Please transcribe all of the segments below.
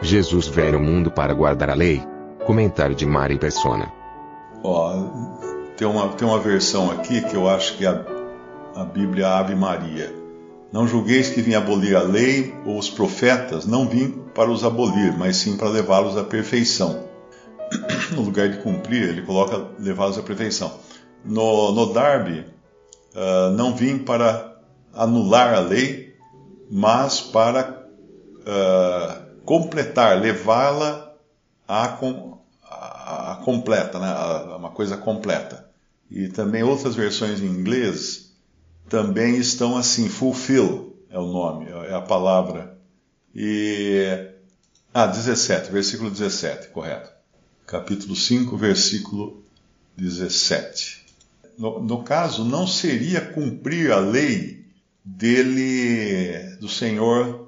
Jesus veio ao mundo para guardar a lei. Comentário de Mari Persona. Ó, tem uma, tem uma versão aqui que eu acho que é a, a Bíblia Ave Maria. Não julgueis que vim abolir a lei ou os profetas, não vim para os abolir, mas sim para levá-los à perfeição. No lugar de cumprir, ele coloca levá-los à perfeição. No, no Darby, uh, não vim para anular a lei, mas para uh, completar, levá-la à, à, completa, né? a, uma coisa completa. E também outras versões em inglês também estão assim, fulfill é o nome, é a palavra. E. Ah, 17, versículo 17, correto. Capítulo 5, versículo 17. No, no caso, não seria cumprir a lei dele, do Senhor,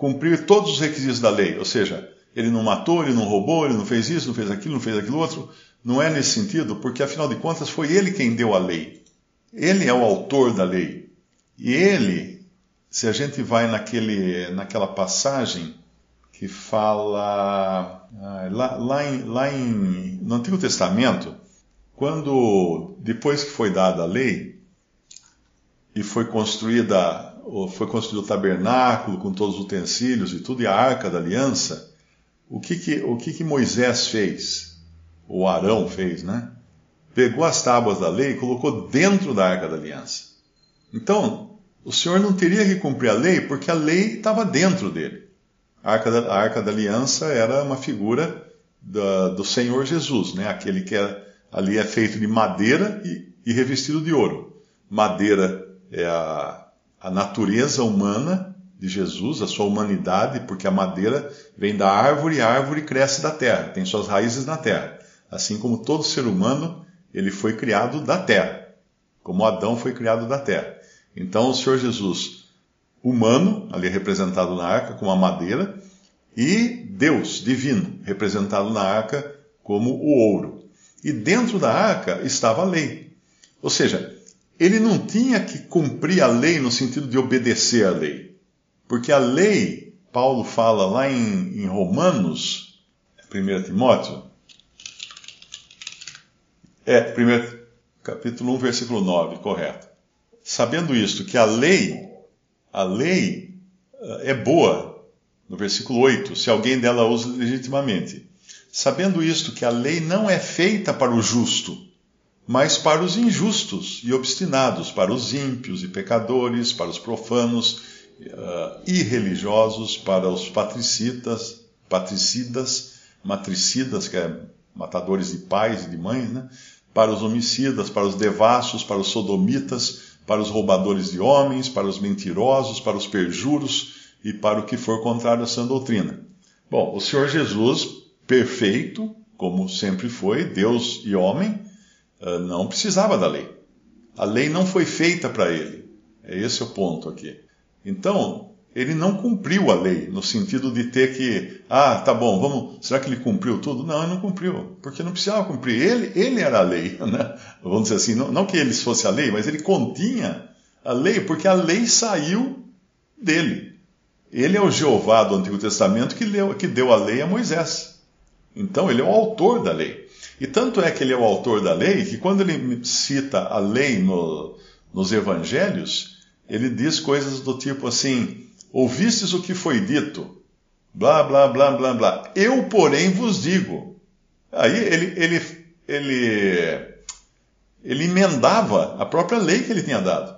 cumprir todos os requisitos da lei, ou seja, ele não matou, ele não roubou, ele não fez isso, não fez aquilo, não fez aquilo outro. Não é nesse sentido, porque afinal de contas foi ele quem deu a lei. Ele é o autor da lei. E ele, se a gente vai naquele, naquela passagem que fala ah, lá, lá, em, lá em, no Antigo Testamento, quando depois que foi dada a lei e foi construída foi construído o tabernáculo com todos os utensílios e tudo e a arca da aliança, o que que, o que, que Moisés fez? O Arão fez, né? pegou as tábuas da lei e colocou dentro da arca da aliança. Então, o Senhor não teria que cumprir a lei porque a lei estava dentro dele. A arca da, a arca da aliança era uma figura da, do Senhor Jesus, né? aquele que é, ali é feito de madeira e, e revestido de ouro. Madeira é a, a natureza humana de Jesus, a sua humanidade, porque a madeira vem da árvore e a árvore cresce da terra, tem suas raízes na terra. Assim como todo ser humano ele foi criado da terra, como Adão foi criado da terra. Então o Senhor Jesus, humano, ali representado na arca como a madeira, e Deus divino, representado na arca como o ouro. E dentro da arca estava a lei. Ou seja, ele não tinha que cumprir a lei no sentido de obedecer à lei. Porque a lei, Paulo fala lá em, em Romanos, 1 Timóteo, é, primeiro, capítulo 1, versículo 9, correto. Sabendo isto, que a lei, a lei eh, é boa, no versículo 8, se alguém dela usa legitimamente. Sabendo isto, que a lei não é feita para o justo, mas para os injustos e obstinados, para os ímpios e pecadores, para os profanos, uh, irreligiosos, para os patricitas, patricidas, matricidas, que é matadores de pais e de mães, né? para os homicidas, para os devassos, para os sodomitas, para os roubadores de homens, para os mentirosos, para os perjuros e para o que for contrário à sã doutrina. Bom, o Senhor Jesus, perfeito, como sempre foi, Deus e homem, não precisava da lei. A lei não foi feita para ele. É esse o ponto aqui. Então, ele não cumpriu a lei, no sentido de ter que, ah, tá bom, vamos, será que ele cumpriu tudo? Não, ele não cumpriu, porque não precisava cumprir. Ele, ele era a lei, né? Vamos dizer assim, não, não que ele fosse a lei, mas ele continha a lei, porque a lei saiu dele. Ele é o Jeová do Antigo Testamento que que deu a lei a Moisés. Então, ele é o autor da lei. E tanto é que ele é o autor da lei que quando ele cita a lei no, nos evangelhos, ele diz coisas do tipo assim: ouvistes o que foi dito, blá, blá, blá, blá, blá. Eu, porém, vos digo. Aí ele, ele, ele, ele emendava a própria lei que ele tinha dado.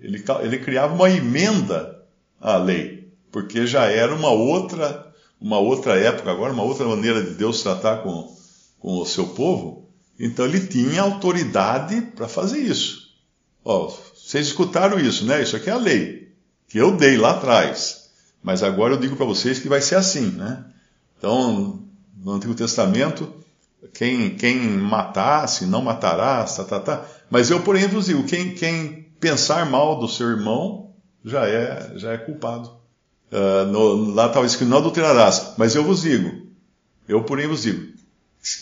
Ele, ele criava uma emenda à lei, porque já era uma outra, uma outra época agora, uma outra maneira de Deus tratar com, com o seu povo. Então ele tinha autoridade para fazer isso. Ó, vocês escutaram isso, né? Isso aqui é a lei que eu dei lá atrás. Mas agora eu digo para vocês que vai ser assim, né? Então, no Antigo Testamento, quem, quem matasse, não matarás, tá, tá, tá. Mas eu, porém, vos digo, quem, quem pensar mal do seu irmão já é, já é culpado. Uh, no, lá estava escrito, não adulterarás. Mas eu vos digo, eu, porém, vos digo,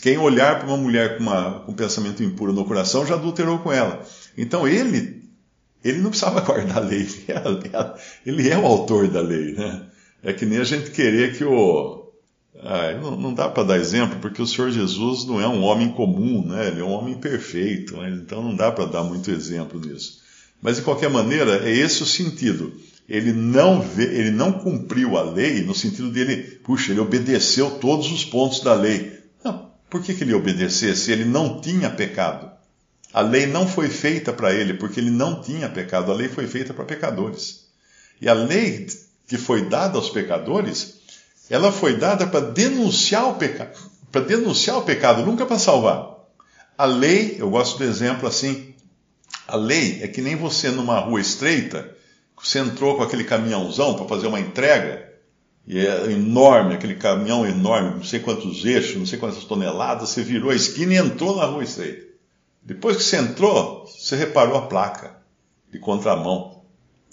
quem olhar para uma mulher com, uma, com um pensamento impuro no coração já adulterou com ela. Então ele, ele não precisava guardar a lei, ele é o autor da lei, né? É que nem a gente querer que o. Ah, não, não, dá para dar exemplo, porque o Senhor Jesus não é um homem comum, né? Ele é um homem perfeito, né? então não dá para dar muito exemplo nisso. Mas de qualquer maneira, é esse o sentido. Ele não vê, ele não cumpriu a lei no sentido dele, puxa, ele obedeceu todos os pontos da lei. Por que, que ele obedecesse? Ele não tinha pecado. A lei não foi feita para ele porque ele não tinha pecado. A lei foi feita para pecadores. E a lei que foi dada aos pecadores, ela foi dada para denunciar o pecado, para denunciar o pecado, nunca para salvar. A lei, eu gosto do exemplo assim, a lei é que nem você numa rua estreita, você entrou com aquele caminhãozão para fazer uma entrega, e é enorme, aquele caminhão enorme, não sei quantos eixos, não sei quantas toneladas, você virou a esquina e entrou na rua estreita. Depois que você entrou, você reparou a placa de contramão.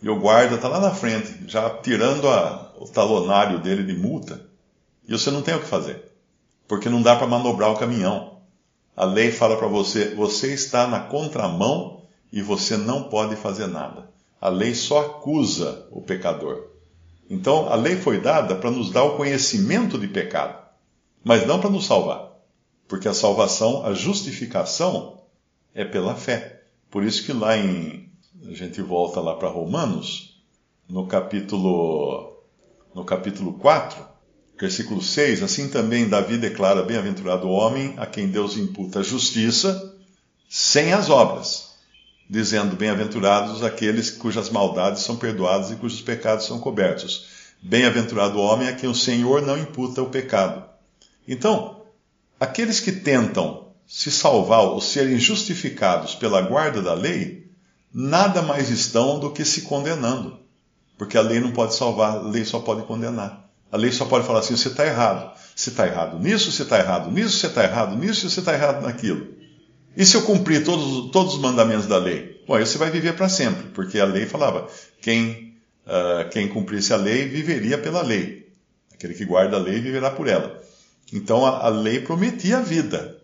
E o guarda está lá na frente, já tirando a, o talonário dele de multa. E você não tem o que fazer, porque não dá para manobrar o caminhão. A lei fala para você: você está na contramão e você não pode fazer nada. A lei só acusa o pecador. Então, a lei foi dada para nos dar o conhecimento de pecado, mas não para nos salvar. Porque a salvação, a justificação, é pela fé. Por isso que lá em. A gente volta lá para Romanos, no capítulo, no capítulo 4, versículo 6, assim também Davi declara: Bem-aventurado o homem a quem Deus imputa justiça sem as obras dizendo: Bem-aventurados aqueles cujas maldades são perdoadas e cujos pecados são cobertos. Bem-aventurado o homem a quem o Senhor não imputa o pecado. Então, aqueles que tentam se salvar ou serem justificados pela guarda da lei, nada mais estão do que se condenando. Porque a lei não pode salvar, a lei só pode condenar. A lei só pode falar assim: você está errado. Você está errado nisso, você está errado nisso, você está errado nisso, você está errado naquilo. E se eu cumprir todos, todos os mandamentos da lei? Bom, aí você vai viver para sempre, porque a lei falava: quem, uh, quem cumprisse a lei viveria pela lei. Aquele que guarda a lei viverá por ela. Então a, a lei prometia a vida.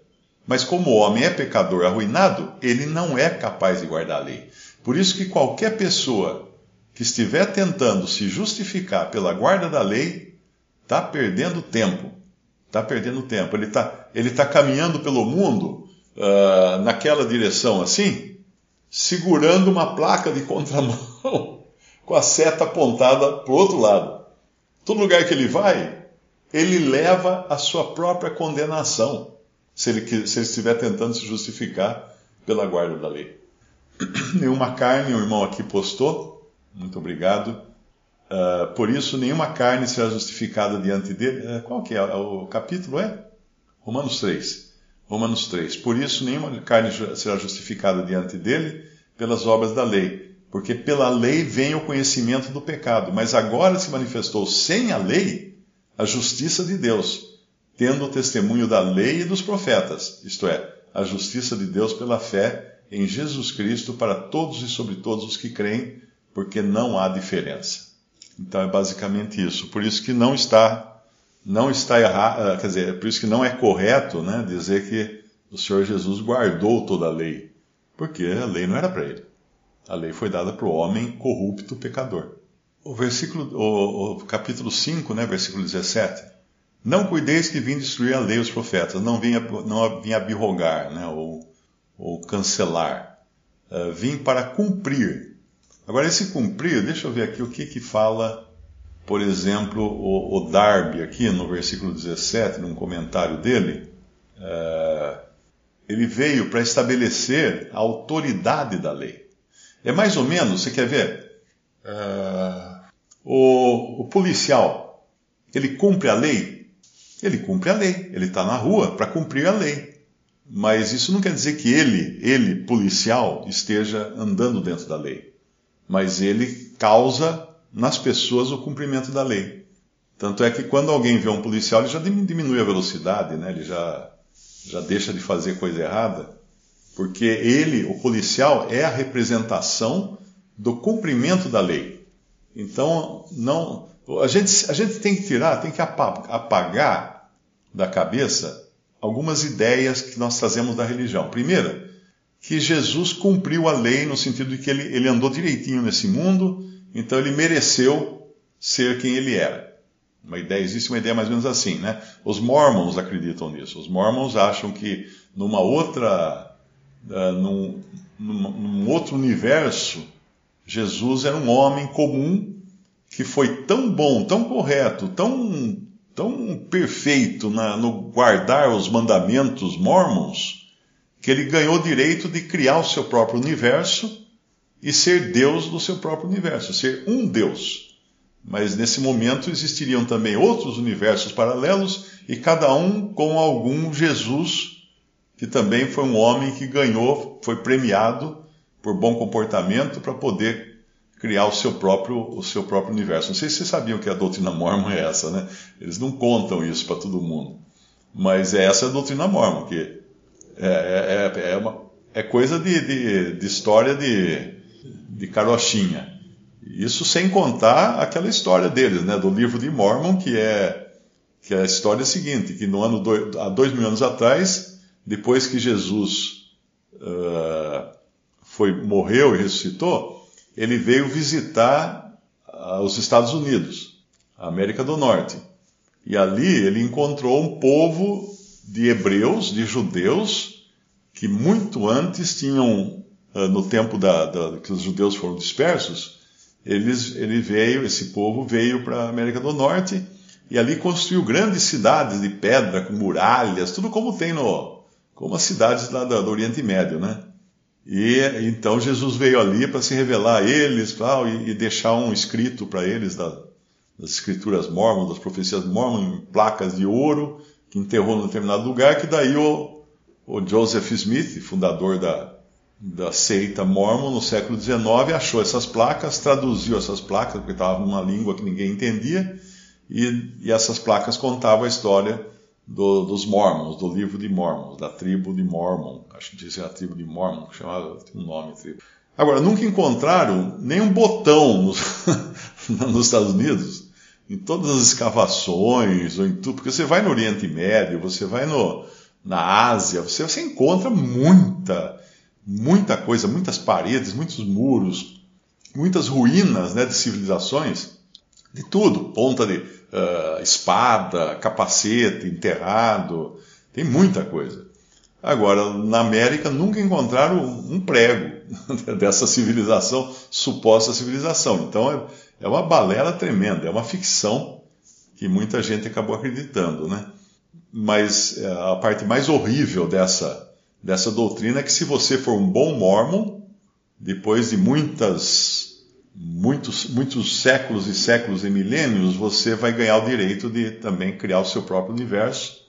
Mas como o homem é pecador arruinado, ele não é capaz de guardar a lei. Por isso que qualquer pessoa que estiver tentando se justificar pela guarda da lei, está perdendo tempo. Está perdendo tempo. Ele está ele tá caminhando pelo mundo uh, naquela direção assim, segurando uma placa de contramão com a seta apontada para o outro lado. Todo lugar que ele vai, ele leva a sua própria condenação, se ele, se ele estiver tentando se justificar pela guarda da lei. nenhuma carne, o irmão aqui postou, muito obrigado. Uh, por isso, nenhuma carne será justificada diante dele. Uh, qual que é? O capítulo é? Romanos 3. Romanos 3. Por isso, nenhuma carne será justificada diante dele pelas obras da lei, porque pela lei vem o conhecimento do pecado, mas agora se manifestou sem a lei a justiça de Deus, tendo o testemunho da lei e dos profetas, isto é, a justiça de Deus pela fé em Jesus Cristo para todos e sobre todos os que creem, porque não há diferença. Então é basicamente isso. Por isso que não está não está errado, ah, quer dizer, é por isso que não é correto né, dizer que o Senhor Jesus guardou toda a lei, porque a lei não era para ele. A lei foi dada para o homem corrupto, pecador. O versículo, o, o, capítulo 5, né, versículo 17. Não cuideis que vim destruir a lei os profetas, não vim, não vim abirrogar, né, ou, ou cancelar. Uh, vim para cumprir. Agora, esse cumprir, deixa eu ver aqui o que que fala por exemplo, o, o Darby, aqui no versículo 17, num comentário dele, é, ele veio para estabelecer a autoridade da lei. É mais ou menos, você quer ver? É, o, o policial, ele cumpre a lei? Ele cumpre a lei, ele está na rua para cumprir a lei. Mas isso não quer dizer que ele, ele, policial, esteja andando dentro da lei. Mas ele causa nas pessoas o cumprimento da lei. Tanto é que quando alguém vê um policial, ele já diminui a velocidade, né? ele já, já deixa de fazer coisa errada, porque ele, o policial, é a representação do cumprimento da lei. Então, não, a gente, a gente tem que tirar, tem que apagar da cabeça algumas ideias que nós trazemos da religião. Primeira, que Jesus cumpriu a lei no sentido de que ele, ele andou direitinho nesse mundo, então ele mereceu ser quem ele era. Uma ideia, existe uma ideia mais ou menos assim, né? Os mormons acreditam nisso. Os mormons acham que numa outra, uh, num, num, num outro universo, Jesus era um homem comum que foi tão bom, tão correto, tão, tão perfeito na, no guardar os mandamentos mormons, que ele ganhou o direito de criar o seu próprio universo e ser Deus do seu próprio universo, ser um Deus. Mas nesse momento existiriam também outros universos paralelos e cada um com algum Jesus, que também foi um homem que ganhou, foi premiado por bom comportamento para poder criar o seu próprio o seu próprio universo. Não sei se vocês sabiam que a doutrina mormon é essa, né? Eles não contam isso para todo mundo, mas é essa a doutrina mormon que é, é, é, uma, é coisa de, de, de história de, de carochinha. Isso sem contar aquela história deles, né? Do livro de Mormon, que é que é a história seguinte, que no ano do, há dois mil anos atrás, depois que Jesus uh, foi morreu e ressuscitou, ele veio visitar uh, os Estados Unidos, a América do Norte. E ali ele encontrou um povo de hebreus, de judeus, que muito antes tinham, no tempo da, da, que os judeus foram dispersos, eles, ele veio, esse povo veio para a América do Norte e ali construiu grandes cidades de pedra com muralhas, tudo como tem no, como as cidades lá do, Oriente Médio, né? E então Jesus veio ali para se revelar a eles tal, e, e deixar um escrito para eles da, das escrituras mormons, das profecias mormons, em placas de ouro, que enterrou num determinado lugar, que daí o, o Joseph Smith, fundador da, da seita mormon no século XIX, achou essas placas, traduziu essas placas, porque estava numa língua que ninguém entendia, e, e essas placas contavam a história do, dos Mormons, do livro de Mormons, da tribo de Mormon. Acho que dizia a tribo de Mormon, que chamava, um nome. Tribo. Agora, nunca encontraram nenhum botão nos, nos Estados Unidos, em todas as escavações, ou em tudo, porque você vai no Oriente Médio, você vai no, na Ásia, você, você encontra muita, muita coisa, muitas paredes, muitos muros, muitas ruínas né, de civilizações, de tudo, ponta de uh, espada, capacete enterrado, tem muita coisa. Agora, na América nunca encontraram um prego dessa civilização, suposta civilização. Então é, é uma balela tremenda, é uma ficção que muita gente acabou acreditando, né? Mas é, a parte mais horrível dessa, dessa doutrina que se você for um bom mormon, depois de muitas muitos, muitos séculos e séculos e milênios, você vai ganhar o direito de também criar o seu próprio universo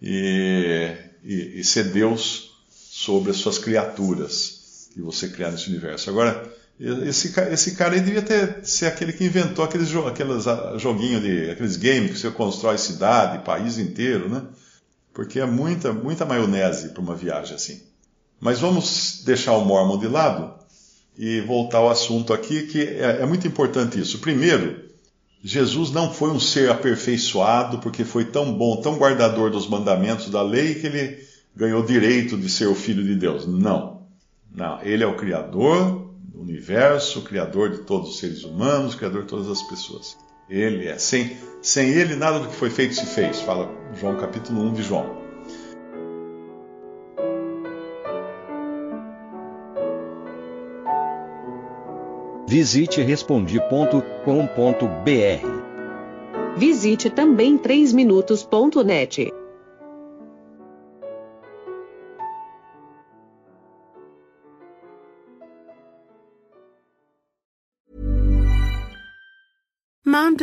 e, e, e ser Deus sobre as suas criaturas que você criar nesse universo. Agora, esse, esse cara aí devia ter, ser aquele que inventou aqueles, aqueles ah, joguinhos de, aqueles games que você constrói cidade, país inteiro, né? Porque é muita, muita maionese para uma viagem assim. Mas vamos deixar o Mormon de lado e voltar ao assunto aqui, que é, é muito importante isso. Primeiro, Jesus não foi um ser aperfeiçoado porque foi tão bom, tão guardador dos mandamentos da lei que ele ganhou direito de ser o filho de Deus. Não. Não, ele é o criador do universo, o criador de todos os seres humanos, o criador de todas as pessoas. Ele é. Sem, sem ele, nada do que foi feito se fez. Fala João capítulo 1 de João. Visite respondi.com.br. Visite também 3minutos.net.